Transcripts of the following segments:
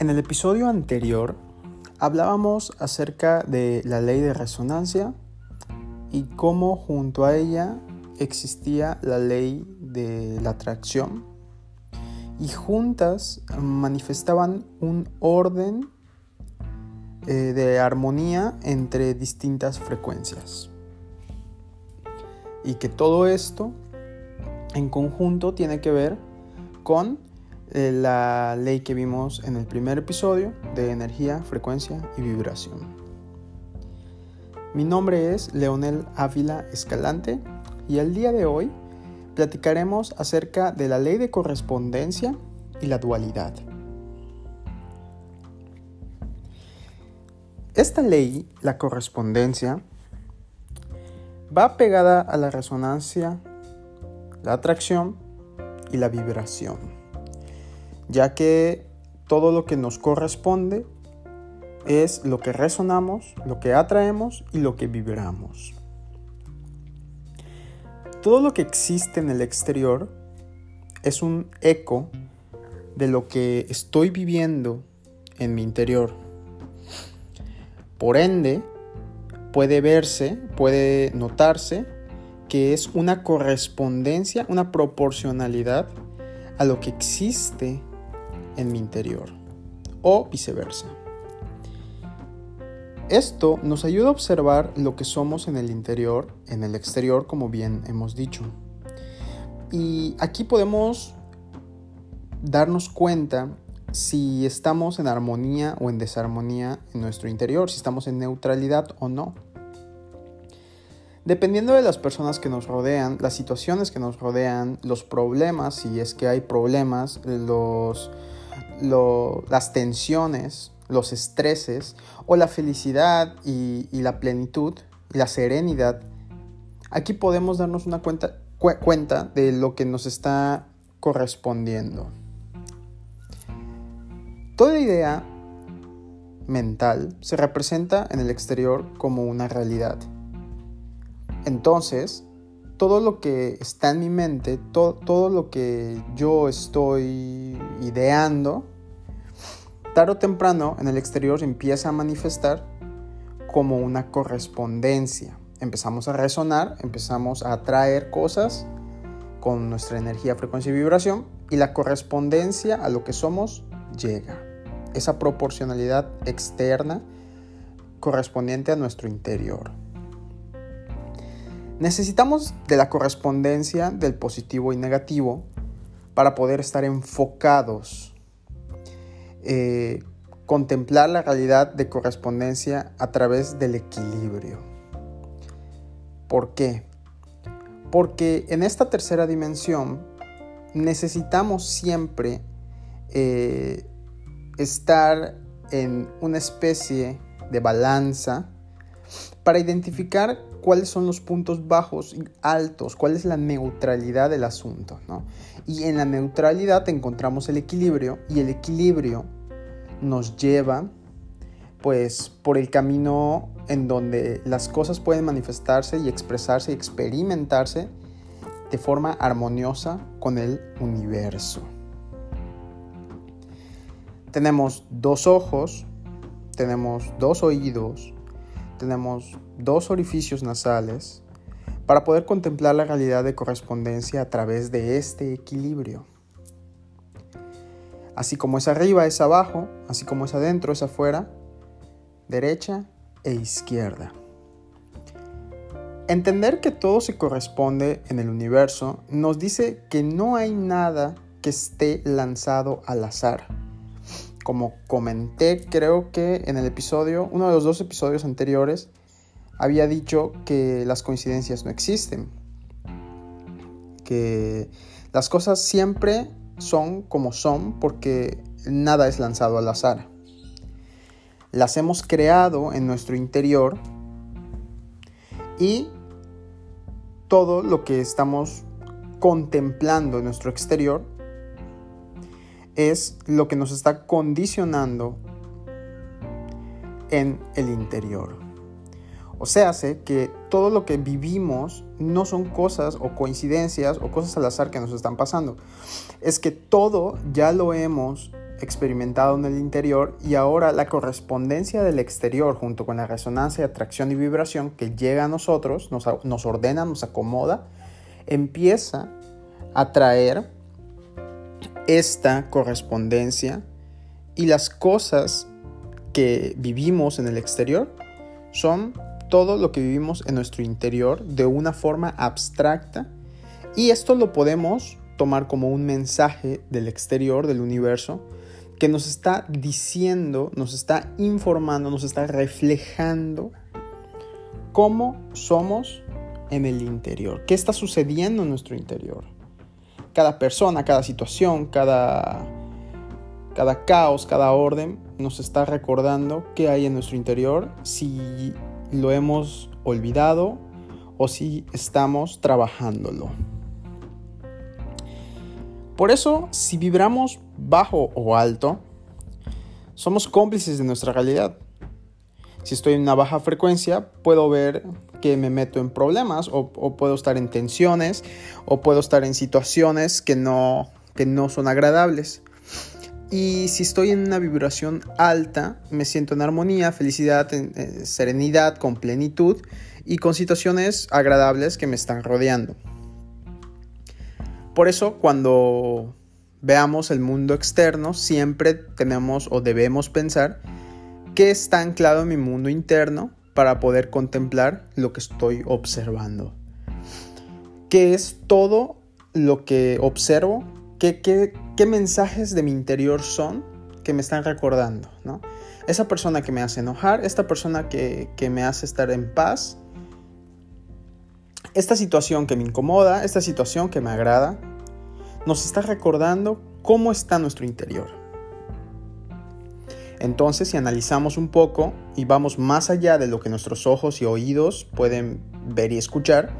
En el episodio anterior hablábamos acerca de la ley de resonancia y cómo junto a ella existía la ley de la atracción y juntas manifestaban un orden eh, de armonía entre distintas frecuencias. Y que todo esto en conjunto tiene que ver con la ley que vimos en el primer episodio de energía, frecuencia y vibración. Mi nombre es Leonel Ávila Escalante y el día de hoy platicaremos acerca de la ley de correspondencia y la dualidad. Esta ley, la correspondencia, va pegada a la resonancia, la atracción y la vibración, ya que todo lo que nos corresponde es lo que resonamos, lo que atraemos y lo que vibramos. Todo lo que existe en el exterior es un eco de lo que estoy viviendo en mi interior. Por ende, puede verse, puede notarse que es una correspondencia, una proporcionalidad a lo que existe en mi interior o viceversa. Esto nos ayuda a observar lo que somos en el interior, en el exterior, como bien hemos dicho. Y aquí podemos darnos cuenta si estamos en armonía o en desarmonía en nuestro interior, si estamos en neutralidad o no. Dependiendo de las personas que nos rodean, las situaciones que nos rodean, los problemas, si es que hay problemas, los, las tensiones, los estreses o la felicidad y, la plenitud y la serenidad, aquí podemos darnos una cuenta, cuenta de lo que nos está correspondiendo. Toda idea mental se representa en el exterior como una realidad. Entonces, todo lo que está en mi mente, todo lo que yo estoy ideando, tarde o temprano en el exterior empieza a manifestar como una correspondencia. Empezamos a resonar, empezamos a atraer cosas con nuestra energía, frecuencia y vibración y la correspondencia a lo que somos llega. Esa proporcionalidad externa correspondiente a nuestro interior. Necesitamos de la correspondencia del positivo y negativo para poder estar enfocados, eh, contemplar la realidad de correspondencia a través del equilibrio. ¿Por qué? Porque en esta tercera dimensión necesitamos siempre eh, estar en una especie de balanza para identificar cuáles son los puntos bajos y altos, cuál es la neutralidad del asunto. Y en la neutralidad encontramos el equilibrio y el equilibrio nos lleva pues por el camino en donde las cosas pueden manifestarse y expresarse y experimentarse de forma armoniosa con el universo. Tenemos dos ojos, tenemos dos oídos, tenemos dos orificios nasales para poder contemplar la realidad de correspondencia a través de este equilibrio. Así como es arriba es abajo, así como es adentro es afuera, derecha e izquierda. Entender que todo se corresponde en el universo nos dice que no hay nada que esté lanzado al azar como comenté, creo que en el episodio, uno de los dos episodios anteriores, había dicho que las coincidencias no existen. Que las cosas siempre son como son porque nada es lanzado al azar. Las hemos creado en nuestro interior y todo lo que estamos contemplando en nuestro exterior es lo que nos está condicionando en el interior. O sea, sé que todo lo que vivimos no son cosas o coincidencias o cosas al azar que nos están pasando. Es que todo ya lo hemos experimentado en el interior y ahora la correspondencia del exterior junto con la resonancia, atracción y vibración que llega a nosotros, nos, nos ordena, nos acomoda, empieza a traer esta correspondencia y las cosas que vivimos en el exterior son todo lo que vivimos en nuestro interior de una forma abstracta y esto lo podemos tomar como un mensaje del exterior, del universo, que nos está diciendo, nos está informando, nos está reflejando cómo somos en el interior, qué está sucediendo en nuestro interior. Cada persona, cada situación, cada, cada caos, cada orden nos está recordando qué hay en nuestro interior, si lo hemos olvidado o si estamos trabajándolo. Por eso, si vibramos bajo o alto, somos cómplices de nuestra realidad. Si estoy en una baja frecuencia, puedo ver que me meto en problemas o, puedo estar en tensiones o puedo estar en situaciones que no, que no son agradables. Y si estoy en una vibración alta, me siento en armonía, felicidad, en, serenidad, con plenitud y con situaciones agradables que me están rodeando. Por eso cuando veamos el mundo externo, siempre tenemos o debemos pensar que está anclado en mi mundo interno para poder contemplar lo que estoy observando. ¿Qué es todo lo que observo? ¿Qué, qué, mensajes de mi interior son que me están recordando? ¿no? Esa persona que me hace enojar, esta persona que, que me hace estar en paz, esta situación que me incomoda, esta situación que me agrada, nos está recordando cómo está nuestro interior. Entonces, si analizamos un poco y vamos más allá de lo que nuestros ojos y oídos pueden ver y escuchar,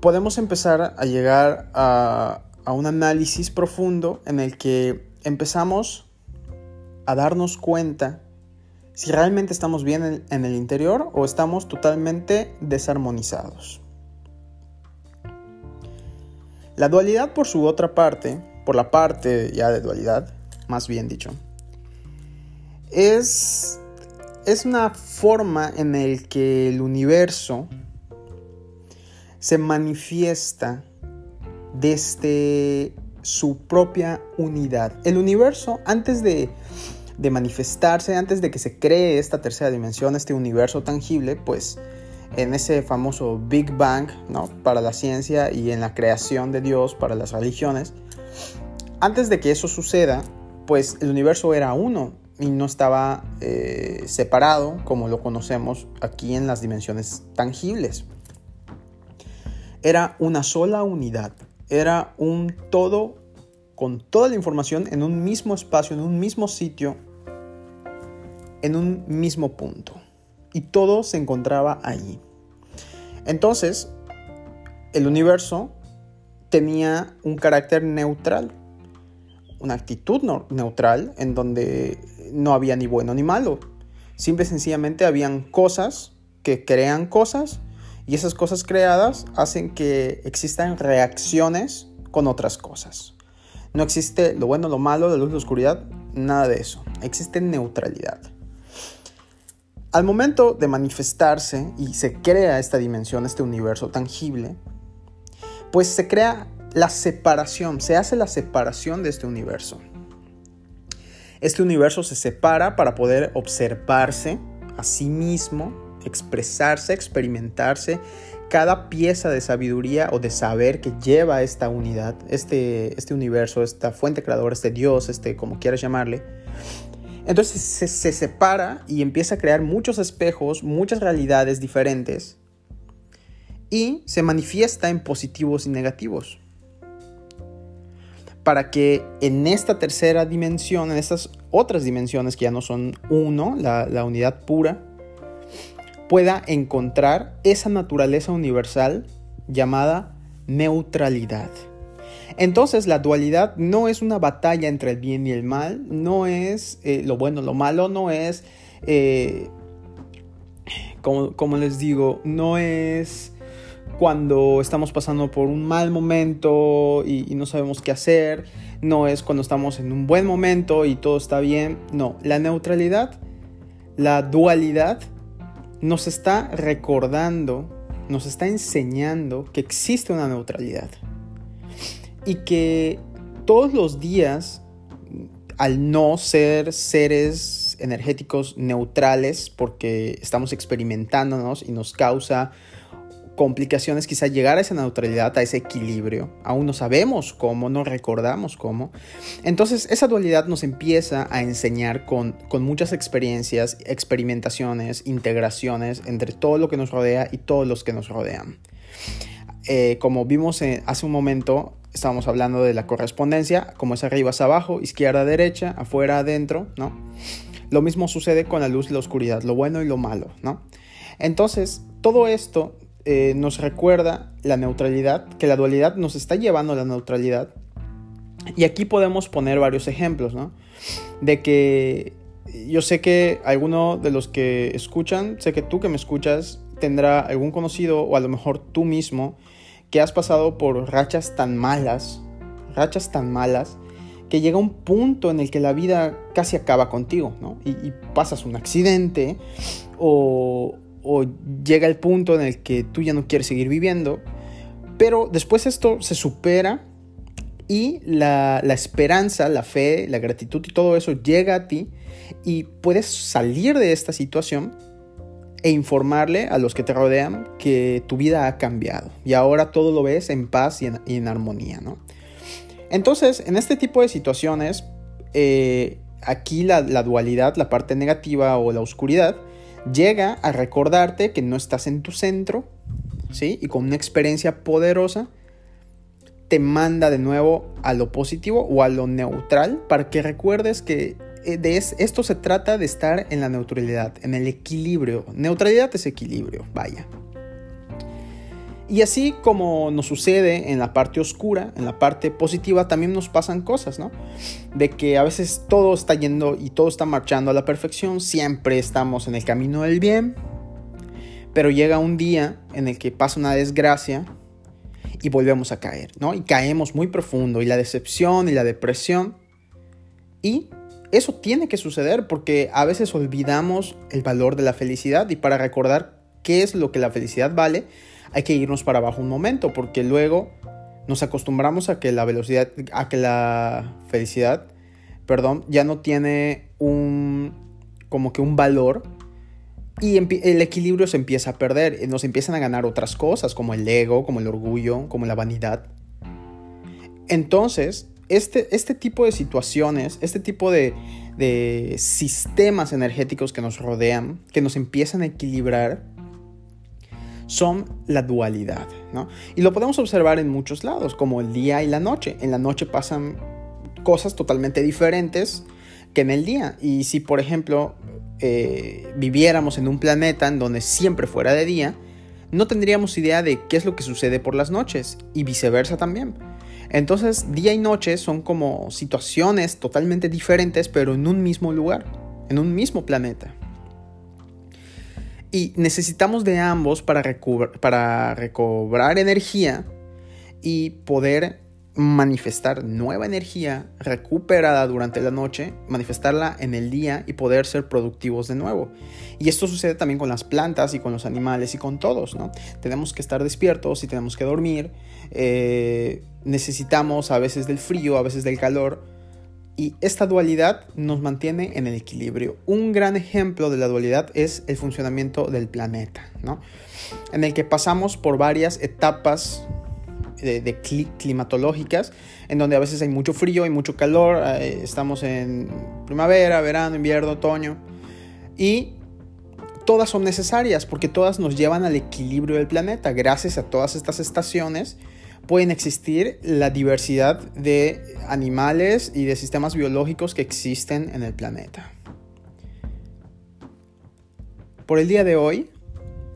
podemos empezar a llegar a, un análisis profundo en el que empezamos a darnos cuenta si realmente estamos bien en el interior o estamos totalmente desarmonizados. La dualidad por su otra parte, por la parte ya de dualidad, más bien dicho, es, es una forma en el que el universo se manifiesta desde su propia unidad. El universo, antes de, de, manifestarse, antes de que se cree esta tercera dimensión, este universo tangible, pues en ese famoso Big Bang ¿no? para la ciencia y en la creación de Dios para las religiones, antes de que eso suceda, pues el universo era uno y no estaba eh, separado como lo conocemos aquí en las dimensiones tangibles. Era una sola unidad, era un todo con toda la información en un mismo espacio, en un mismo sitio, en un mismo punto y todo se encontraba allí. Entonces, el universo tenía un carácter neutral, una actitud neutral en donde no había ni bueno ni malo. Simple y sencillamente habían cosas que crean cosas y esas cosas creadas hacen que existan reacciones con otras cosas. No existe lo bueno, lo malo, la luz, la oscuridad, nada de eso. Existe neutralidad. Al momento de manifestarse y se crea esta dimensión, este universo tangible, pues se crea la separación, se hace la separación de este universo. Este universo se separa para poder observarse a sí mismo, expresarse, experimentarse cada pieza de sabiduría o de saber que lleva esta unidad, este, este universo, esta fuente creadora, este Dios, este como quieras llamarle, entonces se, separa y empieza a crear muchos espejos, muchas realidades diferentes y se manifiesta en positivos y negativos. Para que en esta tercera dimensión, en estas otras dimensiones que ya no son uno, la, unidad pura, pueda encontrar esa naturaleza universal llamada neutralidad. Entonces la dualidad no es una batalla entre el bien y el mal, no es eh, lo bueno, lo malo, no es, eh, como, les digo, no es cuando estamos pasando por un mal momento y, no sabemos qué hacer, no es cuando estamos en un buen momento y todo está bien, no, la neutralidad, la dualidad nos está recordando, nos está enseñando que existe una neutralidad y que todos los días, al no ser seres energéticos neutrales, porque estamos experimentándonos y nos causa complicaciones, quizá llegar a esa neutralidad, a ese equilibrio. Aún no sabemos cómo, no recordamos cómo. Entonces esa dualidad nos empieza a enseñar con, con muchas experiencias, experimentaciones, integraciones entre todo lo que nos rodea y todos los que nos rodean. Eh, como vimos eh, hace un momento, estábamos hablando de la correspondencia, como es arriba es abajo, izquierda derecha, afuera adentro, ¿no? Lo mismo sucede con la luz y la oscuridad, lo bueno y lo malo, ¿no? Entonces, todo esto eh, nos recuerda la neutralidad, que la dualidad nos está llevando a la neutralidad. Y aquí podemos poner varios ejemplos, ¿no? De que yo sé que alguno de los que escuchan, sé que tú que me escuchas, tendrá algún conocido o a lo mejor tú mismo que has pasado por rachas tan malas, rachas tan malas, que llega un punto en el que la vida casi acaba contigo, ¿no? Y, y pasas un accidente o, o llega el punto en el que tú ya no quieres seguir viviendo, pero después esto se supera y la, esperanza, la fe, la gratitud y todo eso llega a ti y puedes salir de esta situación e informarle a los que te rodean que tu vida ha cambiado y ahora todo lo ves en paz y en, armonía, ¿no? Entonces, en este tipo de situaciones, eh, aquí la, la dualidad, la parte negativa o la oscuridad, llega a recordarte que no estás en tu centro, ¿sí? Y con una experiencia poderosa te manda de nuevo a lo positivo o a lo neutral para que recuerdes que eh, de esto se trata de estar en la neutralidad, en el equilibrio. Neutralidad es equilibrio, vaya. Y así como nos sucede en la parte oscura, en la parte positiva, también nos pasan cosas, ¿no? De que a veces todo está yendo y todo está marchando a la perfección, siempre estamos en el camino del bien, pero llega un día en el que pasa una desgracia y volvemos a caer, ¿no? Y caemos muy profundo y la decepción y la depresión y eso tiene que suceder porque a veces olvidamos el valor de la felicidad y para recordar qué es lo que la felicidad vale, hay que irnos para abajo un momento, porque luego nos acostumbramos a que la velocidad, a que la felicidad, perdón, ya no tiene un, como que un valor y el equilibrio se empieza a perder, nos empiezan a ganar otras cosas, como el ego, como el orgullo, como la vanidad. Entonces, este, este tipo de situaciones, este tipo de, de sistemas energéticos que nos rodean, que nos empiezan a equilibrar, son la dualidad, ¿no? Y lo podemos observar en muchos lados, como el día y la noche. En la noche pasan cosas totalmente diferentes que en el día. Y si, por ejemplo, eh, viviéramos en un planeta en donde siempre fuera de día, no tendríamos idea de qué es lo que sucede por las noches y viceversa también. Entonces, día y noche son como situaciones totalmente diferentes, pero en un mismo lugar, en un mismo planeta. Y necesitamos de ambos para, para recobrar energía y poder manifestar nueva energía recuperada durante la noche, manifestarla en el día y poder ser productivos de nuevo. Y esto sucede también con las plantas y con los animales y con todos, ¿no? Tenemos que estar despiertos y tenemos que dormir. Eh, necesitamos a veces del frío, a veces del calor y esta dualidad nos mantiene en el equilibrio. Un gran ejemplo de la dualidad es el funcionamiento del planeta, ¿no? en el que pasamos por varias etapas de, climatológicas, en donde a veces hay mucho frío y mucho calor, eh, estamos en primavera, verano, invierno, otoño, y todas son necesarias porque todas nos llevan al equilibrio del planeta. Gracias a todas estas estaciones, pueden existir la diversidad de animales y de sistemas biológicos que existen en el planeta. Por el día de hoy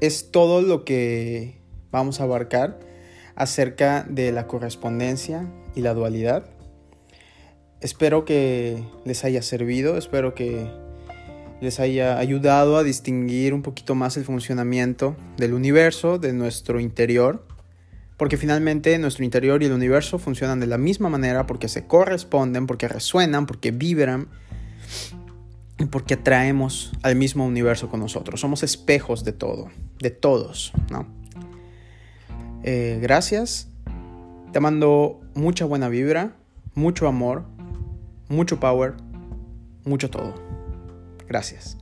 es todo lo que vamos a abarcar acerca de la correspondencia y la dualidad. Espero que les haya servido, espero que, les haya ayudado a distinguir un poquito más el funcionamiento del universo, de nuestro interior, porque finalmente nuestro interior y el universo funcionan de la misma manera porque se corresponden, porque resuenan, porque vibran y porque atraemos al mismo universo con nosotros. Somos espejos de todo, de todos, ¿no? Eh, gracias. Te mando mucha buena vibra, mucho amor, mucho power, mucho todo. Gracias.